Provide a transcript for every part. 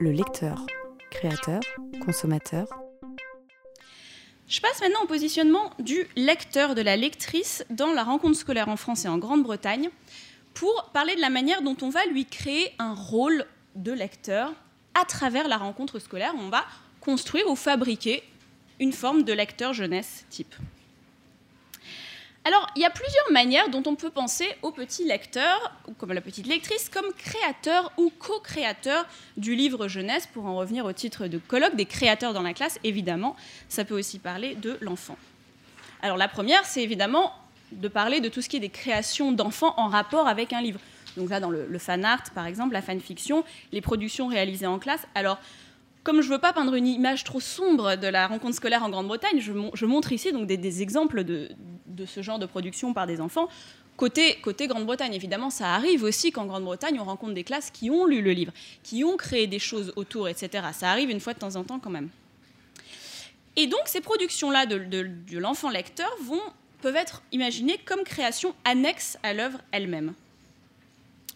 Le lecteur, créateur, consommateur. Je passe maintenant au positionnement du lecteur, de la lectrice dans la rencontre scolaire en France et en Grande-Bretagne pour parler de la manière dont on va lui créer un rôle de lecteur à travers la rencontre scolaire. On va construire ou fabriquer une forme de lecteur jeunesse type. Alors, il y a plusieurs manières dont on peut penser au petit lecteur, ou comme à la petite lectrice, comme créateur ou co-créateur du livre jeunesse, pour en revenir au titre de colloque, des créateurs dans la classe, évidemment, ça peut aussi parler de l'enfant. Alors la première, c'est évidemment de parler de tout ce qui est des créations d'enfants en rapport avec un livre. Donc là, dans le, fan art, par exemple, la fanfiction, les productions réalisées en classe. Alors, comme je ne veux pas peindre une image trop sombre de la rencontre scolaire en Grande-Bretagne, je, montre ici donc des, exemples de, ce genre de production par des enfants. Côté, côté Grande-Bretagne, évidemment, ça arrive aussi qu'en Grande-Bretagne, on rencontre des classes qui ont lu le livre, qui ont créé des choses autour, etc. Ça arrive une fois de temps en temps quand même. Et donc, ces productions-là de, de l'enfant lecteur peuvent être imaginées comme créations annexes à l'œuvre elle-même.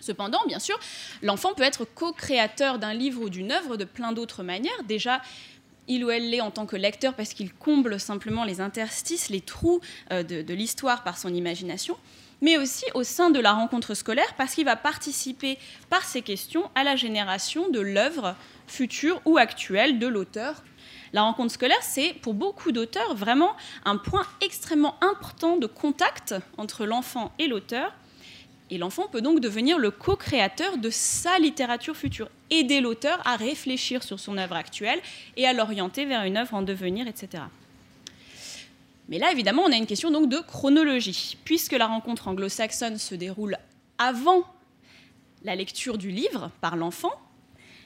Cependant, bien sûr, l'enfant peut être co-créateur d'un livre ou d'une œuvre de plein d'autres manières. Déjà, il ou elle l'est en tant que lecteur parce qu'il comble simplement les interstices, les trous euh, de, l'histoire par son imagination, mais aussi au sein de la rencontre scolaire parce qu'il va participer par ses questions à la génération de l'œuvre future ou actuelle de l'auteur. La rencontre scolaire, c'est pour beaucoup d'auteurs vraiment un point extrêmement important de contact entre l'enfant et l'auteur et l'enfant peut donc devenir le co-créateur de sa littérature future, aider l'auteur à réfléchir sur son œuvre actuelle et à l'orienter vers une œuvre en devenir, etc. Mais là, évidemment, on a une question de chronologie. Puisque la rencontre anglo-saxonne se déroule avant la lecture du livre par l'enfant,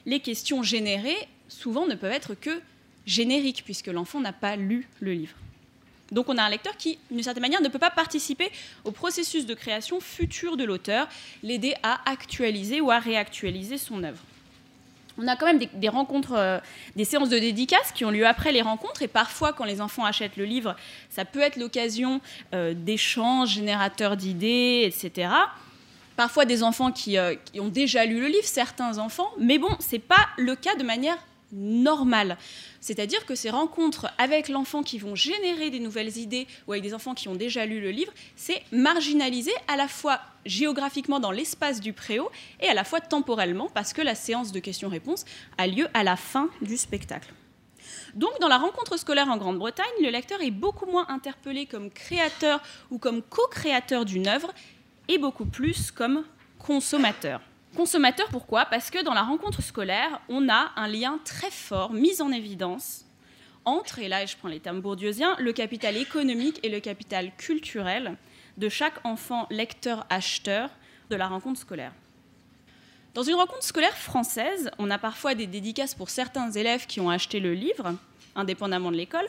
les questions générées souvent ne peuvent être que génériques, puisque l'enfant n'a pas lu le livre. Donc on a un lecteur qui, d'une certaine manière, ne peut pas participer au processus de création futur de l'auteur, l'aider à actualiser ou à réactualiser son œuvre. On a quand même des, rencontres, euh, des séances de dédicaces qui ont lieu après les rencontres, et parfois, quand les enfants achètent le livre, ça peut être l'occasion euh, d'échanges, générateurs d'idées, etc. Parfois, des enfants qui, euh, qui, ont déjà lu le livre, certains enfants, mais bon, c'est pas le cas de manière normale. C'est-à-dire que ces rencontres avec l'enfant qui vont générer des nouvelles idées ou avec des enfants qui ont déjà lu le livre, c'est marginalisé à la fois géographiquement dans l'espace du préau et à la fois temporellement parce que la séance de questions-réponses a lieu à la fin du spectacle. Donc, dans la rencontre scolaire en Grande-Bretagne, le lecteur est beaucoup moins interpellé comme créateur ou comme co-créateur d'une œuvre et beaucoup plus comme consommateur. Consommateur, pourquoi? Parce que dans la rencontre scolaire, on a un lien très fort, mis en évidence, entre, et là je prends les termes bourdieusiens, le capital économique et le capital culturel de chaque enfant lecteur-acheteur de la rencontre scolaire. Dans une rencontre scolaire française, on a parfois des dédicaces pour certains élèves qui ont acheté le livre, indépendamment de l'école,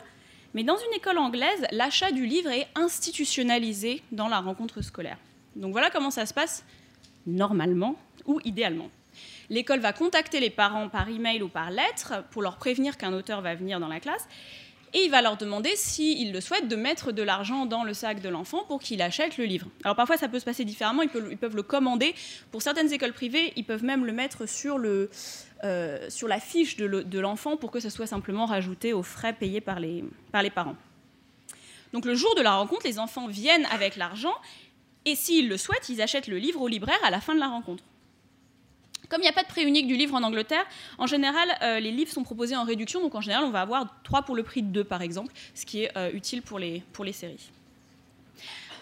mais dans une école anglaise, l'achat du livre est institutionnalisé dans la rencontre scolaire. Donc voilà comment ça se passe normalement ou idéalement. L'école va contacter les parents par email ou par lettre pour leur prévenir qu'un auteur va venir dans la classe et il va leur demander s'ils le souhaitent de mettre de l'argent dans le sac de l'enfant pour qu'il achète le livre. Alors parfois ça peut se passer différemment, ils peuvent, le commander. Pour certaines écoles privées, ils peuvent même le mettre sur, euh, la fiche de l'enfant pour que ça soit simplement rajouté aux frais payés par les parents. Donc le jour de la rencontre, les enfants viennent avec l'argent et s'ils le souhaitent, ils achètent le livre au libraire à la fin de la rencontre. Comme il n'y a pas de prix unique du livre en Angleterre, en général, euh, les livres sont proposés en réduction. Donc en général, on va avoir 3 pour le prix de 2, par exemple, ce qui est euh, utile pour les, séries.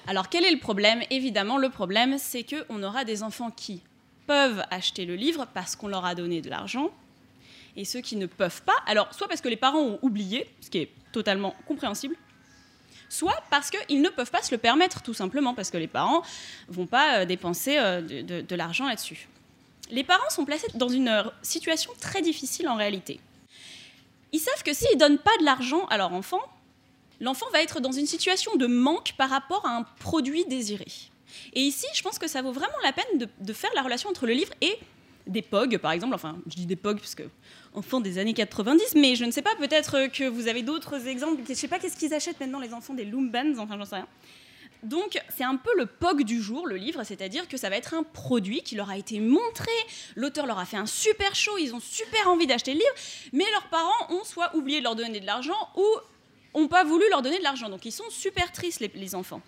Alors quel est le problème? Évidemment, le problème, c'est qu'on aura des enfants qui peuvent acheter le livre parce qu'on leur a donné de l'argent, et ceux qui ne peuvent pas, alors soit parce que les parents ont oublié, ce qui est totalement compréhensible, soit parce qu'ils ne peuvent pas se le permettre, tout simplement, parce que les parents ne vont pas euh, dépenser de l'argent là-dessus les parents sont placés dans une euh, situation très difficile en réalité. Ils savent que s'ils ne donnent pas de l'argent à leur enfant, l'enfant va être dans une situation de manque par rapport à un produit désiré. Et ici, je pense que ça vaut vraiment la peine de, faire la relation entre le livre et des POG, par exemple. Enfin, je dis des POG parce que enfants des années 90, mais je ne sais pas, peut-être que vous avez d'autres exemples. Je ne sais pas qu'est-ce qu'ils achètent maintenant, les enfants des Loombans, enfin, j'en sais rien. Donc c'est un peu le POG du jour, le livre, c'est-à-dire que ça va être un produit qui leur a été montré, l'auteur leur a fait un super show, ils ont super envie d'acheter le livre, mais leurs parents ont soit oublié de leur donner de l'argent ou ont pas voulu leur donner de l'argent. Donc ils sont super tristes, les, enfants.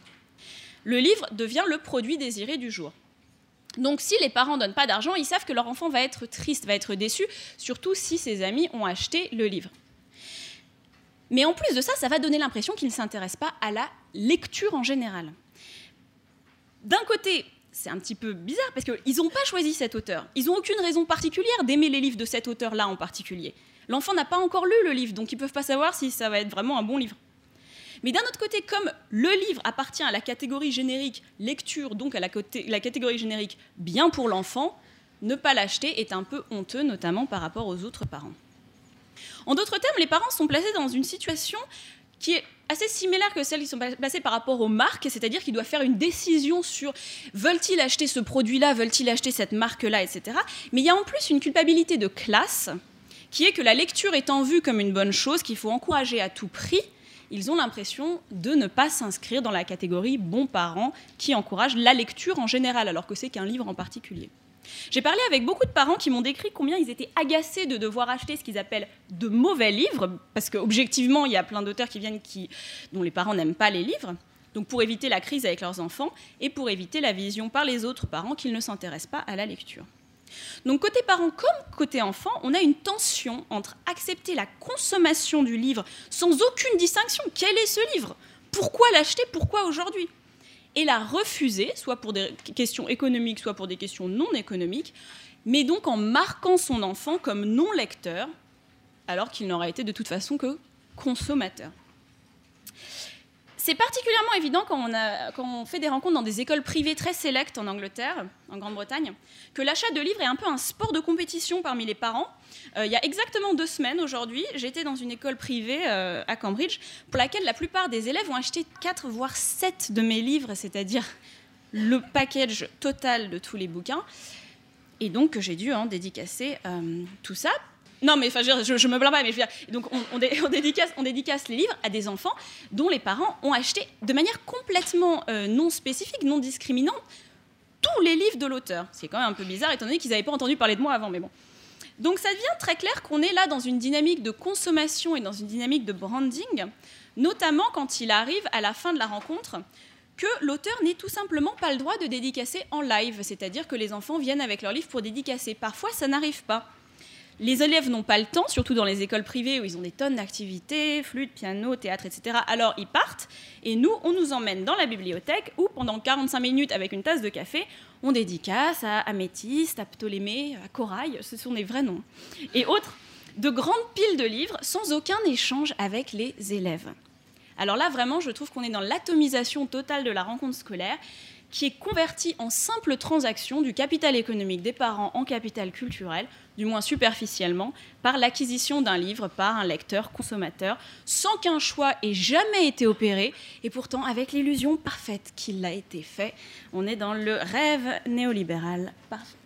Le livre devient le produit désiré du jour. Donc si les parents donnent pas d'argent, ils savent que leur enfant va être triste, va être déçu, surtout si ses amis ont acheté le livre. Mais en plus de ça, ça va donner l'impression qu'ils ne s'intéressent pas à la lecture en général. D'un côté, c'est un petit peu bizarre parce qu'ils n'ont pas choisi cet auteur. Ils n'ont aucune raison particulière d'aimer les livres de cet auteur-là en particulier. L'enfant n'a pas encore lu le livre, donc ils ne peuvent pas savoir si ça va être vraiment un bon livre. Mais d'un autre côté, comme le livre appartient à la catégorie générique lecture, donc à la, la catégorie générique bien pour l'enfant, ne pas l'acheter est un peu honteux, notamment par rapport aux autres parents. En d'autres termes, les parents sont placés dans une situation qui est assez similaire que celle qui sont placées par rapport aux marques, c'est-à-dire qu'ils doivent faire une décision sur veulent-ils acheter ce produit-là, veulent-ils acheter cette marque-là, etc. Mais il y a en plus une culpabilité de classe qui est que la lecture étant vue comme une bonne chose qu'il faut encourager à tout prix, ils ont l'impression de ne pas s'inscrire dans la catégorie bons parents qui encourage la lecture en général, alors que c'est qu'un livre en particulier. J'ai parlé avec beaucoup de parents qui m'ont décrit combien ils étaient agacés de devoir acheter ce qu'ils appellent de mauvais livres, parce qu'objectivement, il y a plein d'auteurs qui viennent qui, dont les parents n'aiment pas les livres. Donc pour éviter la crise avec leurs enfants et pour éviter la vision par les autres parents qu'ils ne s'intéressent pas à la lecture. Donc côté parents comme côté enfants, on a une tension entre accepter la consommation du livre sans aucune distinction. Quel est ce livre? Pourquoi l'acheter? Pourquoi aujourd'hui? Et la refuser, soit pour des questions économiques, soit pour des questions non économiques, mais donc en marquant son enfant comme non lecteur, alors qu'il n'aurait été de toute façon que consommateur. C'est particulièrement évident quand on, fait des rencontres dans des écoles privées très sélectes en Angleterre, en Grande-Bretagne, que l'achat de livres est un peu un sport de compétition parmi les parents. Euh, il y a exactement deux semaines aujourd'hui, j'étais dans une école privée euh, à Cambridge pour laquelle la plupart des élèves ont acheté 4 voire 7 de mes livres, c'est-à-dire le package total de tous les bouquins. Et donc j'ai dû en dédicacer euh, tout ça non, mais je, je, me blâme pas, mais je veux donc on, dédicace, on, dédicace, les livres à des enfants dont les parents ont acheté de manière complètement euh, non spécifique, non discriminante, tous les livres de l'auteur. C'est quand même un peu bizarre, étant donné qu'ils n'avaient pas entendu parler de moi avant, mais bon. Donc ça devient très clair qu'on est là dans une dynamique de consommation et dans une dynamique de branding, notamment quand il arrive à la fin de la rencontre que l'auteur n'ait tout simplement pas le droit de dédicacer en live, c'est-à-dire que les enfants viennent avec leur livre pour dédicacer. Parfois, ça n'arrive pas. Les élèves n'ont pas le temps, surtout dans les écoles privées où ils ont des tonnes d'activités, flûte, piano, théâtre, etc. Alors ils partent et nous, on nous emmène dans la bibliothèque où pendant 45 minutes avec une tasse de café, on dédicace à Améthyste, à Ptolémée, à Corail, ce sont des vrais noms, et autres, de grandes piles de livres sans aucun échange avec les élèves. Alors là, vraiment, je trouve qu'on est dans l'atomisation totale de la rencontre scolaire qui est convertie en simple transaction du capital économique des parents en capital culturel du moins superficiellement, par l'acquisition d'un livre par un lecteur consommateur, sans qu'un choix ait jamais été opéré, et pourtant avec l'illusion parfaite qu'il a été fait. On est dans le rêve néolibéral parfait.